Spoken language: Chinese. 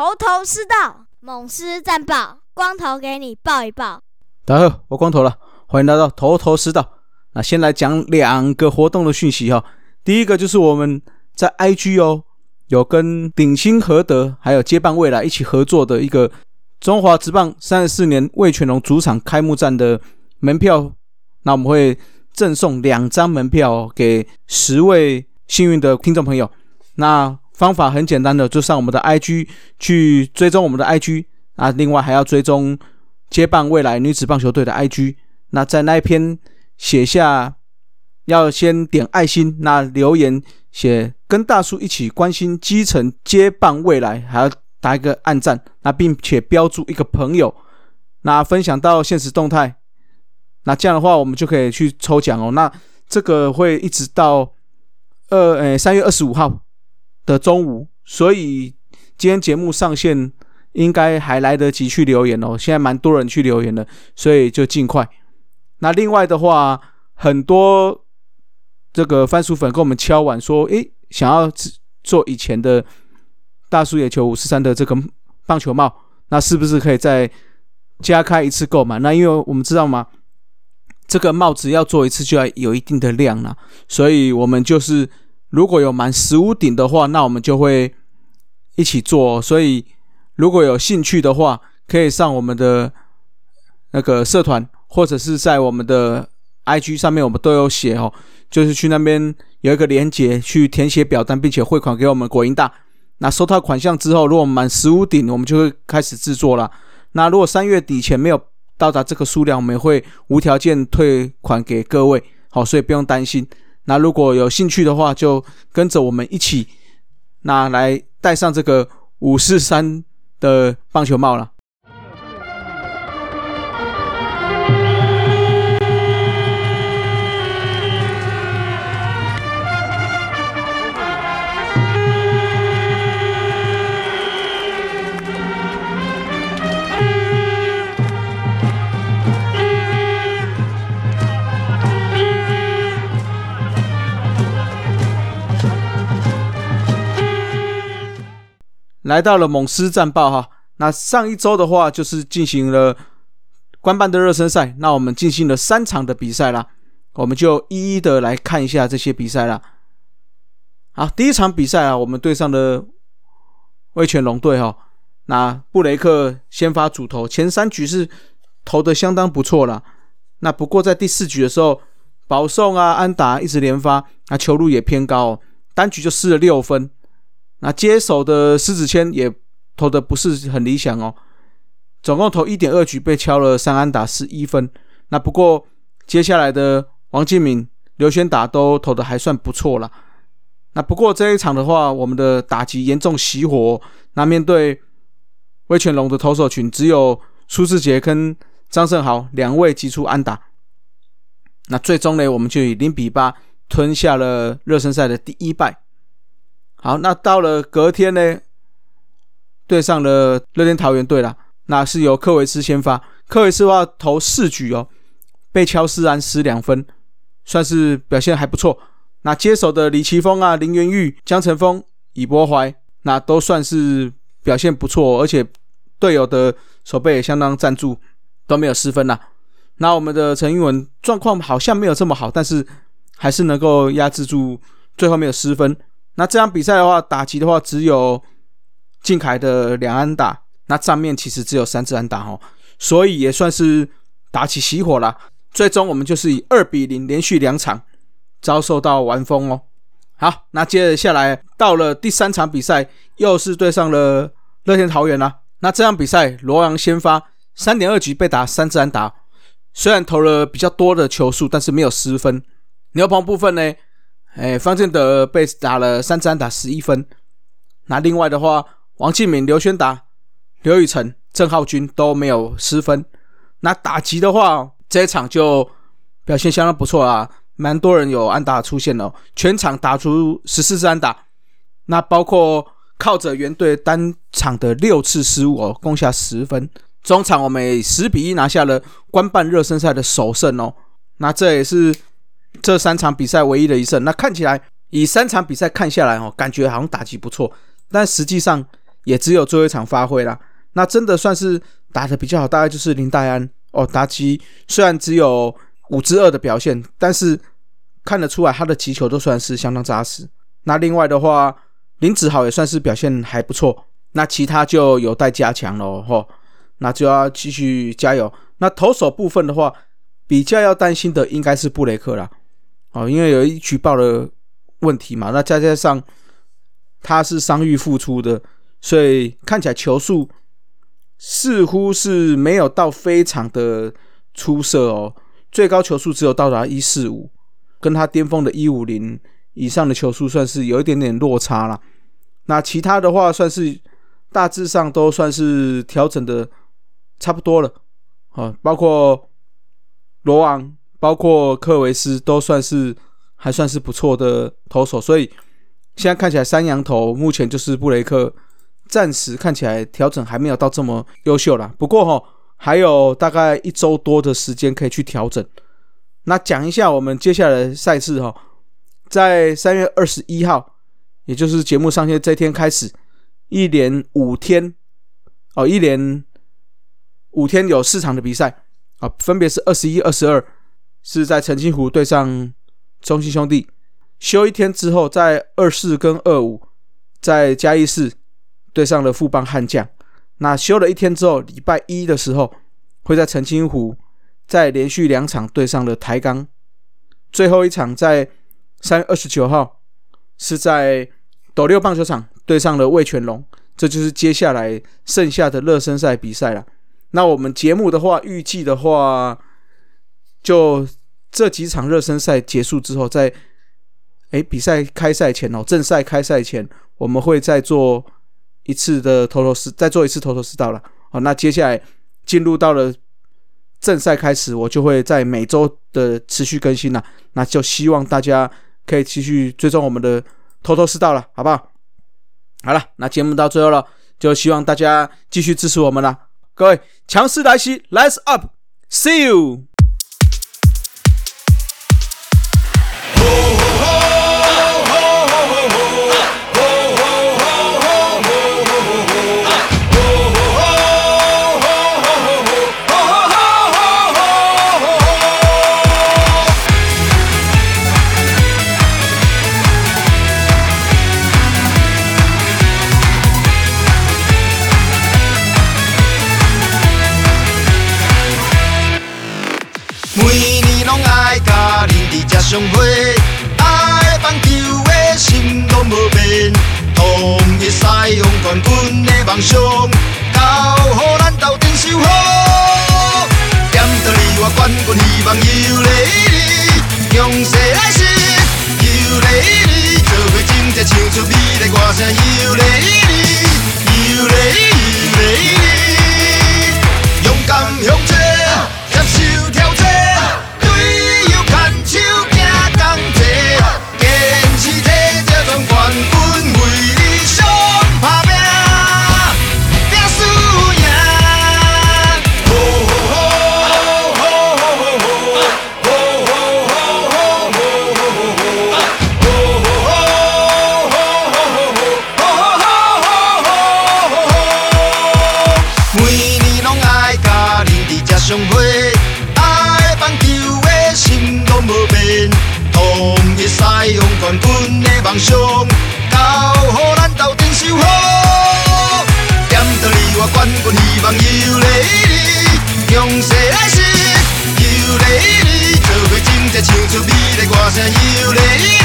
头头是道，猛狮战报，光头给你报一报。大家好，我光头了，欢迎来到头头是道。那先来讲两个活动的讯息哈。第一个就是我们在 IG 哦，有跟鼎新和德还有接棒未来一起合作的一个中华职棒三十四年魏全龙主场开幕战的门票，那我们会赠送两张门票给十位幸运的听众朋友。那方法很简单的，就上我们的 IG 去追踪我们的 IG 啊，另外还要追踪接棒未来女子棒球队的 IG。那在那一篇写下要先点爱心，那留言写跟大叔一起关心基层接棒未来，还要打一个暗赞，那并且标注一个朋友，那分享到现实动态，那这样的话我们就可以去抽奖哦。那这个会一直到二诶三月二十五号的中午，所以今天节目上线应该还来得及去留言哦。现在蛮多人去留言的，所以就尽快。那另外的话，很多这个番薯粉跟我们敲碗说，诶，想要做以前的大叔野球五十三的这个棒球帽，那是不是可以再加开一次购买？那因为我们知道吗，这个帽子要做一次就要有一定的量了，所以我们就是如果有满十五顶的话，那我们就会一起做。所以如果有兴趣的话，可以上我们的那个社团。或者是在我们的 IG 上面，我们都有写哦，就是去那边有一个连接，去填写表单，并且汇款给我们国营大。那收到款项之后，如果满十五顶，我们就会开始制作了。那如果三月底前没有到达这个数量，我们会无条件退款给各位。好，所以不用担心。那如果有兴趣的话，就跟着我们一起，那来戴上这个五四三的棒球帽了。来到了猛狮战报哈，那上一周的话就是进行了官办的热身赛，那我们进行了三场的比赛啦，我们就一一的来看一下这些比赛啦。好，第一场比赛啊，我们对上的威权龙队哈，那布雷克先发主投，前三局是投的相当不错啦。那不过在第四局的时候，保送啊安达一直连发，那球路也偏高，单局就失了六分。那接手的狮子谦也投的不是很理想哦，总共投一点二局被敲了三安打十一分。那不过接下来的王敬敏、刘轩达都投的还算不错了。那不过这一场的话，我们的打击严重熄火。那面对威权龙的投手群，只有苏志杰跟张胜豪两位击出安打。那最终呢，我们就以零比八吞下了热身赛的第一败。好，那到了隔天呢，对上了乐天桃园队了。那是由科维斯先发，科维斯的话投四局哦，被敲四安失两分，算是表现还不错。那接手的李奇峰啊、林元玉、江晨峰、李博怀，那都算是表现不错，而且队友的手背也相当赞助，都没有失分啦。那我们的陈英文状况好像没有这么好，但是还是能够压制住，最后没有失分。那这场比赛的话，打击的话只有靖凯的两安打，那账面其实只有三支安打哦，所以也算是打起熄火了。最终我们就是以二比零连续两场遭受到完封哦。好，那接着下来到了第三场比赛，又是对上了乐天桃园啦。那这场比赛罗阳先发三点二局被打三支安打，虽然投了比较多的球数，但是没有失分。牛棚部分呢？哎，方建德被打了三战打十一分。那另外的话，王敬敏、刘轩达、刘宇辰、郑浩君都没有失分。那打击的话，这一场就表现相当不错啊，蛮多人有安打出现了，全场打出十四次安打。那包括靠着原队单场的六次失误哦，攻下十分。中场我们十比一拿下了官办热身赛的首胜哦。那这也是。这三场比赛唯一的一胜，那看起来以三场比赛看下来哦，感觉好像打击不错，但实际上也只有最后一场发挥啦。那真的算是打的比较好，大概就是林黛安哦，达基虽然只有五之二的表现，但是看得出来他的击球都算是相当扎实。那另外的话，林子豪也算是表现还不错，那其他就有待加强喽，吼，那就要继续加油。那投手部分的话，比较要担心的应该是布雷克啦，哦，因为有一举报的问题嘛，那再加上他是伤愈复出的，所以看起来球速似乎是没有到非常的出色哦，最高球速只有到达一四五，跟他巅峰的一五零以上的球速算是有一点点落差了。那其他的话，算是大致上都算是调整的差不多了，啊，包括罗昂，包括克维斯，都算是还算是不错的投手，所以现在看起来三羊头目前就是布雷克，暂时看起来调整还没有到这么优秀啦。不过哈，还有大概一周多的时间可以去调整。那讲一下我们接下来的赛事哈，在三月二十一号。也就是节目上线这天开始，一连五天哦，一连五天有四场的比赛啊，分别是二十一、二十二是在澄清湖对上中信兄弟，休一天之后，在二四跟二五在嘉义市对上了富邦悍将。那休了一天之后，礼拜一的时候会在澄清湖再连续两场对上了台钢，最后一场在三月二十九号是在。斗六棒球场对上了魏全龙，这就是接下来剩下的热身赛比赛了。那我们节目的话，预计的话，就这几场热身赛结束之后，在哎比赛开赛前哦，正赛开赛前，我们会再做一次的头头是，再做一次头头是道了。好，那接下来进入到了正赛开始，我就会在每周的持续更新了。那就希望大家可以继续追踪我们的。头头是道了，好不好？好了，那节目到最后了，就希望大家继续支持我们了。各位，强势来袭，Let's up，See you。相会，爱棒球的心拢无变，同一赛用冠军的梦想，冠军的梦想，交予咱斗阵收好。站在你我冠军希望，尤丽丽，从来是尤丽，做每件事唱出美丽歌声，尤丽。